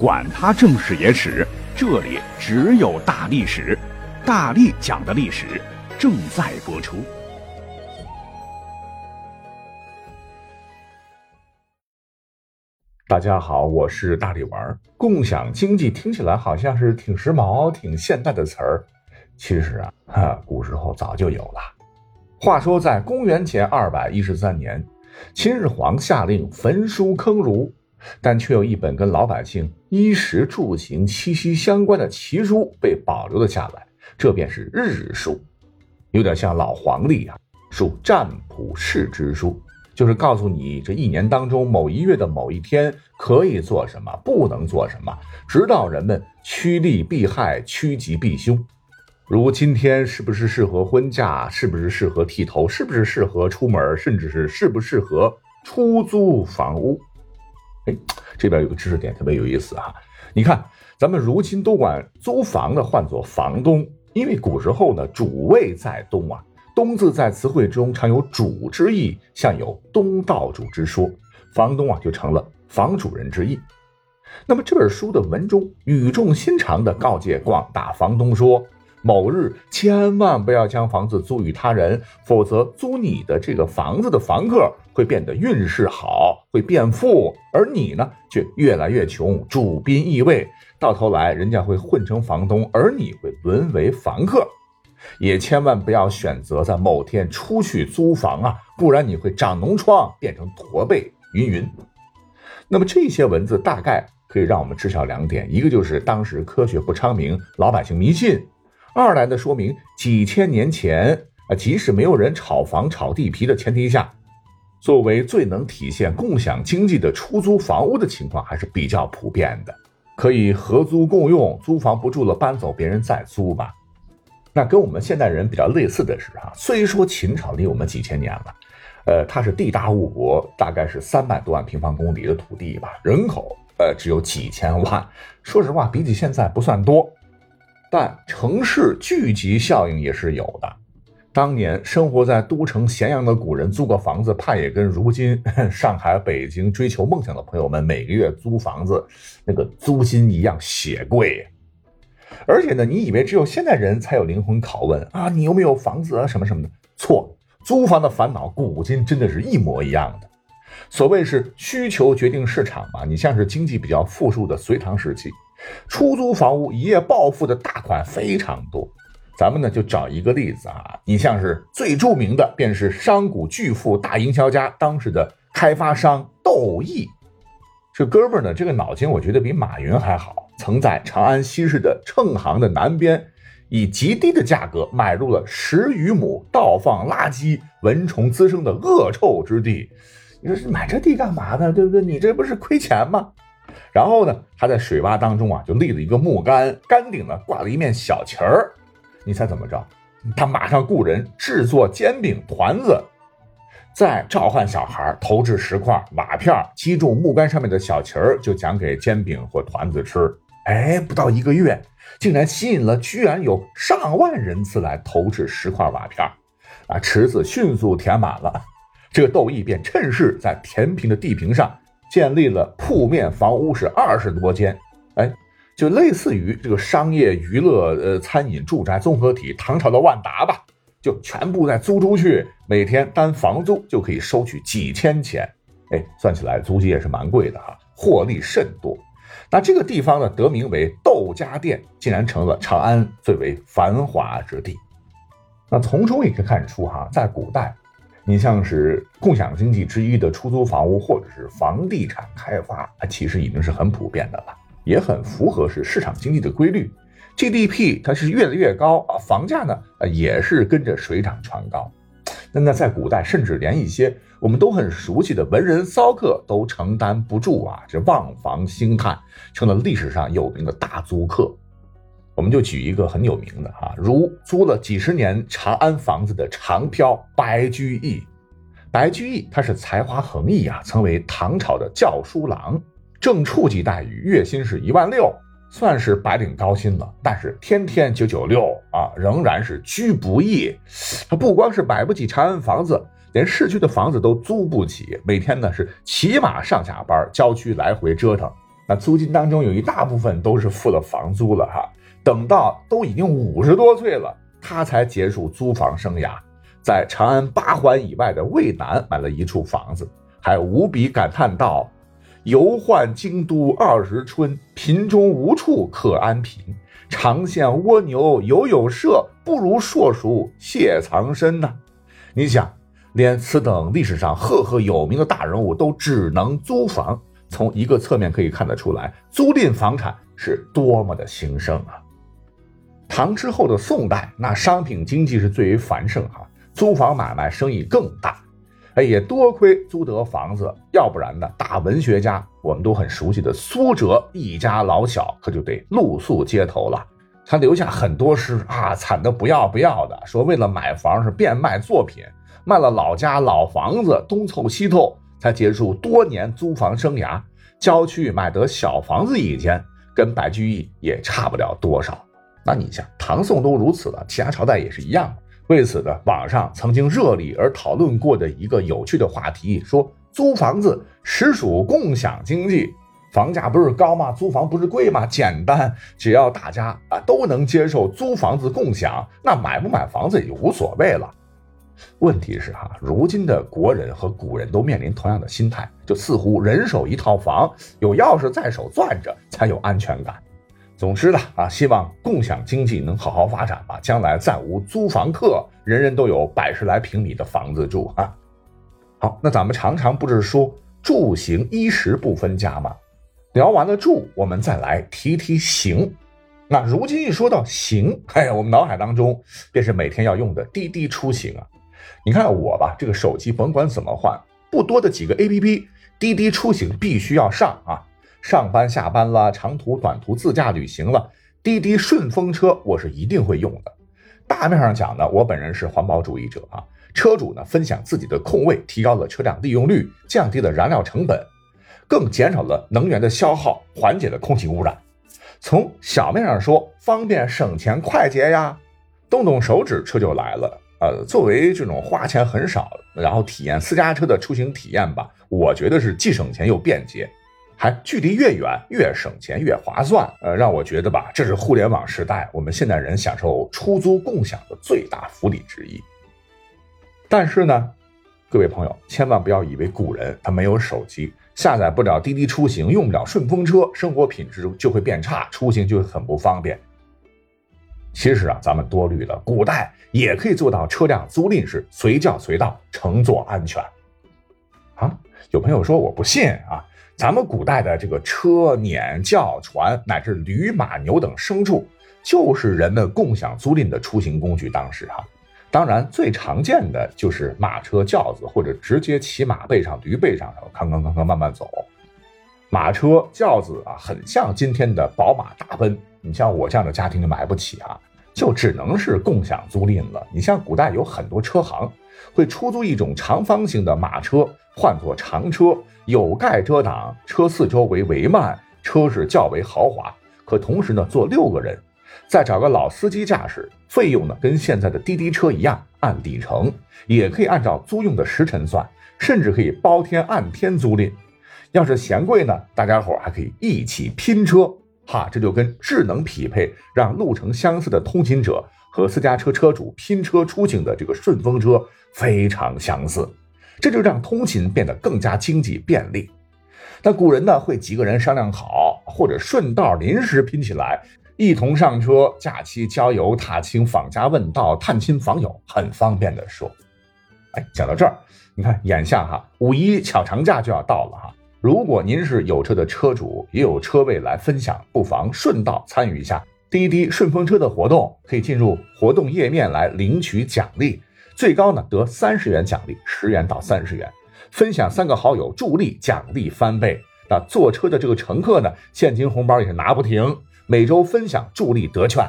管他正史野史，这里只有大历史，大力讲的历史正在播出。大家好，我是大力丸。共享经济听起来好像是挺时髦、挺现代的词儿，其实啊，哈，古时候早就有了。话说在公元前二百一十三年，秦始皇下令焚书坑儒。但却有一本跟老百姓衣食住行息息相关的奇书被保留了下来，这便是日书，有点像老黄历啊，属占卜世之书，就是告诉你这一年当中某一月的某一天可以做什么，不能做什么，指导人们趋利避害、趋吉避凶。如今天是不是适合婚嫁，是不是适合剃头，是不是适合出门，甚至是适不适合出租房屋。哎，这边有个知识点特别有意思哈。你看，咱们如今都管租房的唤作房东，因为古时候呢，主位在东啊，东字在词汇中常有主之意，像有东道主之说，房东啊就成了房主人之意。那么这本书的文中语重心长地告诫广大房东说。某日千万不要将房子租与他人，否则租你的这个房子的房客会变得运势好，会变富，而你呢却越来越穷，主宾易位，到头来人家会混成房东，而你会沦为房客。也千万不要选择在某天出去租房啊，不然你会长脓疮，变成驼背，云云。那么这些文字大概可以让我们知晓两点：一个就是当时科学不昌明，老百姓迷信。二来呢说明，几千年前啊，即使没有人炒房、炒地皮的前提下，作为最能体现共享经济的出租房屋的情况还是比较普遍的，可以合租共用，租房不住了搬走，别人再租吧。那跟我们现代人比较类似的是啊，虽说秦朝离我们几千年了，呃，它是地大物博，大概是三百多万平方公里的土地吧，人口呃只有几千万，说实话，比起现在不算多。但城市聚集效应也是有的。当年生活在都城咸阳的古人租个房子，怕也跟如今 上海、北京追求梦想的朋友们每个月租房子那个租金一样血贵。而且呢，你以为只有现代人才有灵魂拷问啊？你有没有房子啊？什么什么的？错，租房的烦恼古今真的是一模一样的。所谓是需求决定市场嘛。你像是经济比较富庶的隋唐时期。出租房屋一夜暴富的大款非常多，咱们呢就找一个例子啊，你像是最著名的便是商贾巨富大营销家当时的开发商窦毅，这哥们儿呢这个脑筋我觉得比马云还好，曾在长安西市的秤行的南边，以极低的价格买入了十余亩倒放垃圾、蚊虫滋生的恶臭之地，你说买这地干嘛呢？对不对？你这不是亏钱吗？然后呢，他在水洼当中啊，就立了一个木杆，杆顶呢挂了一面小旗儿。你猜怎么着？他马上雇人制作煎饼团子，再召唤小孩投掷石块瓦片，击中木杆上面的小旗儿，就奖给煎饼或团子吃。哎，不到一个月，竟然吸引了居然有上万人次来投掷石块瓦片，啊，池子迅速填满了。这个窦毅便趁势在填平的地坪上。建立了铺面房屋是二十多间，哎，就类似于这个商业娱乐呃餐饮住宅综合体唐朝的万达吧，就全部再租出去，每天单房租就可以收取几千钱，哎，算起来租金也是蛮贵的哈，获利甚多。那这个地方呢，得名为窦家店，竟然成了长安最为繁华之地。那从中也可以看出哈，在古代。你像是共享经济之一的出租房屋，或者是房地产开发，它其实已经是很普遍的了，也很符合是市场经济的规律。GDP 它是越来越高啊，房价呢也是跟着水涨船高。那那在古代，甚至连一些我们都很熟悉的文人骚客都承担不住啊，这望房兴叹，成了历史上有名的大租客。我们就举一个很有名的哈，如租了几十年长安房子的长漂白居易。白居易他是才华横溢啊，曾为唐朝的教书郎，正处级待遇，月薪是一万六，算是白领高薪了。但是天天九九六啊，仍然是居不易。他不光是买不起长安房子，连市区的房子都租不起，每天呢是骑马上下班，郊区来回折腾。那租金当中有一大部分都是付了房租了哈。等到都已经五十多岁了，他才结束租房生涯，在长安八环以外的渭南买了一处房子，还无比感叹道：“游宦京都二十春，贫中无处可安贫。长线蜗牛犹有舍，不如硕鼠谢藏身呐。”你想，连此等历史上赫赫有名的大人物都只能租房，从一个侧面可以看得出来，租赁房产是多么的兴盛啊！唐之后的宋代，那商品经济是最为繁盛哈，租房买卖生意更大。哎，也多亏租得房子，要不然呢，大文学家我们都很熟悉的苏辙一家老小可就得露宿街头了。他留下很多诗啊，惨的不要不要的，说为了买房是变卖作品，卖了老家老房子，东凑西凑才结束多年租房生涯。郊区买得小房子一间，跟白居易也差不了多少。那你想，唐宋都如此了，其他朝代也是一样。为此呢，网上曾经热议而讨论过的一个有趣的话题，说租房子实属共享经济，房价不是高吗？租房不是贵吗？简单，只要大家啊都能接受租房子共享，那买不买房子也无所谓了。问题是哈，如今的国人和古人都面临同样的心态，就似乎人手一套房，有钥匙在手攥着才有安全感。总之呢，啊，希望共享经济能好好发展吧，将来再无租房客，人人都有百十来平米的房子住啊。好，那咱们常常不是说住行衣食不分家吗？聊完了住，我们再来提提行。那如今一说到行，哎，我们脑海当中便是每天要用的滴滴出行啊。你看我吧，这个手机甭管怎么换，不多的几个 APP，滴滴出行必须要上啊。上班下班了，长途短途自驾旅行了，滴滴顺风车我是一定会用的。大面上讲呢，我本人是环保主义者啊。车主呢分享自己的空位，提高了车辆利用率，降低了燃料成本，更减少了能源的消耗，缓解了空气污染。从小面上说，方便省钱快捷呀，动动手指车就来了。呃，作为这种花钱很少，然后体验私家车的出行体验吧，我觉得是既省钱又便捷。还距离越远越省钱越划算，呃，让我觉得吧，这是互联网时代我们现代人享受出租共享的最大福利之一。但是呢，各位朋友千万不要以为古人他没有手机，下载不了滴滴出行，用不了顺风车，生活品质就会变差，出行就会很不方便。其实啊，咱们多虑了，古代也可以做到车辆租赁是随叫随到，乘坐安全。啊，有朋友说我不信啊。咱们古代的这个车、辇、轿、船，乃至驴、马、牛等牲畜，就是人们共享租赁的出行工具。当时哈，当然最常见的就是马车、轿子，或者直接骑马背上、驴背上，然后康康康康慢慢走。马车、轿子啊，很像今天的宝马、大奔。你像我这样的家庭就买不起啊，就只能是共享租赁了。你像古代有很多车行会出租一种长方形的马车，换作长车。有盖遮挡，车四周为帷幔，车是较为豪华，可同时呢坐六个人，再找个老司机驾驶，费用呢跟现在的滴滴车一样，按里程，也可以按照租用的时辰算，甚至可以包天按天租赁。要是嫌贵呢，大家伙还可以一起拼车，哈，这就跟智能匹配，让路程相似的通勤者和私家车车主拼车出行的这个顺风车非常相似。这就让通勤变得更加经济便利。那古人呢，会几个人商量好，或者顺道临时拼起来，一同上车，假期郊游、踏青、访家问道、探亲访友，很方便的说。哎，讲到这儿，你看眼下哈，五一小长假就要到了哈。如果您是有车的车主，也有车位来分享，不妨顺道参与一下滴滴顺风车的活动，可以进入活动页面来领取奖励。最高呢得三十元奖励，十元到三十元，分享三个好友助力，奖励翻倍。那坐车的这个乘客呢，现金红包也是拿不停，每周分享助力得券。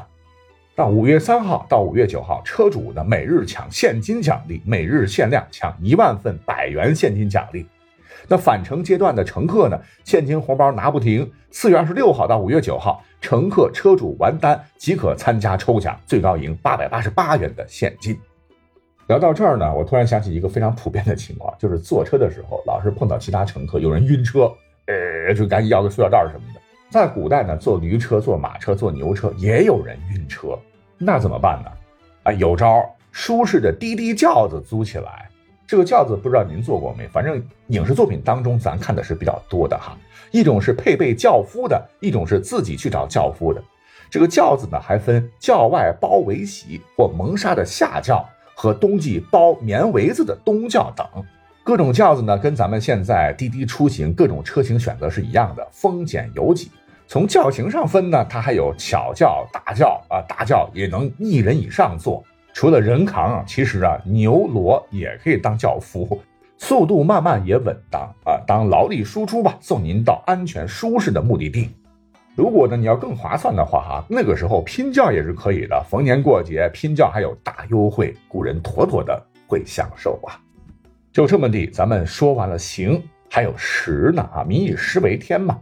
到五月三号到五月九号，车主呢每日抢现金奖励，每日限量抢一万份百元现金奖励。那返程阶段的乘客呢，现金红包拿不停。四月二十六号到五月九号，乘客车主完单即可参加抽奖，最高赢八百八十八元的现金。聊到这儿呢，我突然想起一个非常普遍的情况，就是坐车的时候老是碰到其他乘客有人晕车，呃，就赶紧要个塑料袋什么的。在古代呢，坐驴车、坐马车、坐牛车，也有人晕车，那怎么办呢？啊，有招，舒适的滴滴轿子租起来。这个轿子不知道您坐过没？反正影视作品当中咱看的是比较多的哈。一种是配备轿夫的，一种是自己去找轿夫的。这个轿子呢，还分轿外包围席或蒙纱的下轿和冬季包棉围子的冬轿等。各种轿子呢，跟咱们现在滴滴出行各种车型选择是一样的，丰俭由己。从轿型上分呢，它还有小轿、大轿啊，大轿也能一人以上坐。除了人扛，其实啊，牛骡也可以当轿夫，速度慢慢也稳当啊，当劳力输出吧，送您到安全舒适的目的地。如果呢你要更划算的话哈，那个时候拼轿也是可以的，逢年过节拼轿还有大优惠，古人妥妥的会享受啊。就这么地，咱们说完了行，还有食呢啊，民以食为天嘛。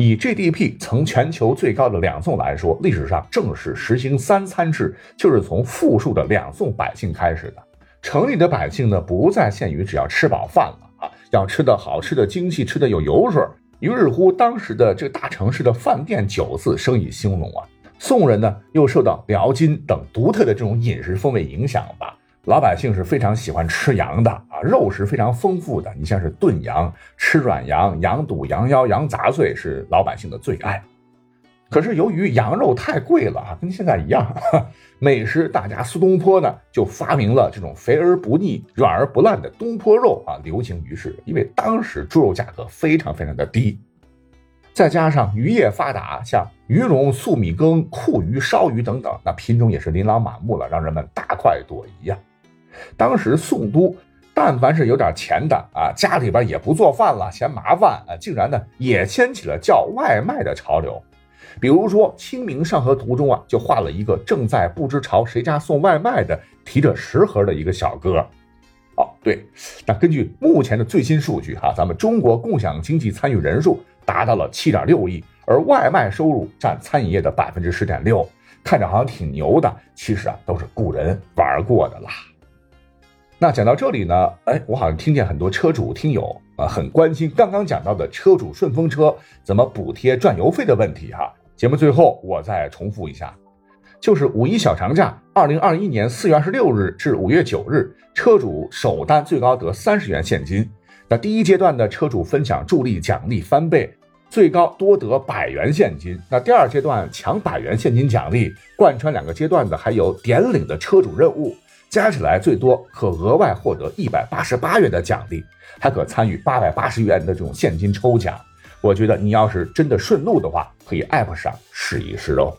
以 GDP 曾全球最高的两宋来说，历史上正式实行三餐制，就是从富庶的两宋百姓开始的。城里的百姓呢，不再限于只要吃饱饭了啊，要吃的好吃的精细，吃的有油水。于是乎，当时的这个大城市的饭店酒肆生意兴隆啊。宋人呢，又受到辽金等独特的这种饮食风味影响吧。老百姓是非常喜欢吃羊的啊，肉食非常丰富的。你像是炖羊、吃软羊、羊肚、羊腰、羊杂碎是老百姓的最爱。可是由于羊肉太贵了啊，跟现在一样，美食大家苏东坡呢就发明了这种肥而不腻、软而不烂的东坡肉啊，流行于世。因为当时猪肉价格非常非常的低，再加上渔业发达，像鱼茸、粟米羹、库鱼、烧鱼等等，那品种也是琳琅满目了，让人们大快朵颐呀。当时宋都，但凡是有点钱的啊，家里边也不做饭了，嫌麻烦啊，竟然呢也掀起了叫外卖的潮流。比如说《清明上河图》中啊，就画了一个正在不知朝谁家送外卖的，提着食盒的一个小哥。哦，对，那根据目前的最新数据哈，咱们中国共享经济参与人数达到了七点六亿，而外卖收入占餐饮业的百分之十点六，看着好像挺牛的，其实啊都是古人玩过的啦。那讲到这里呢，哎，我好像听见很多车主听友啊很关心刚刚讲到的车主顺风车怎么补贴赚油费的问题哈。节目最后我再重复一下，就是五一小长假，二零二一年四月二十六日至五月九日，车主首单最高得三十元现金。那第一阶段的车主分享助力奖励翻倍，最高多得百元现金。那第二阶段抢百元现金奖励，贯穿两个阶段的还有点领的车主任务。加起来最多可额外获得一百八十八元的奖励，还可参与八百八十元的这种现金抽奖。我觉得你要是真的顺路的话，可以 app 上试一试哦。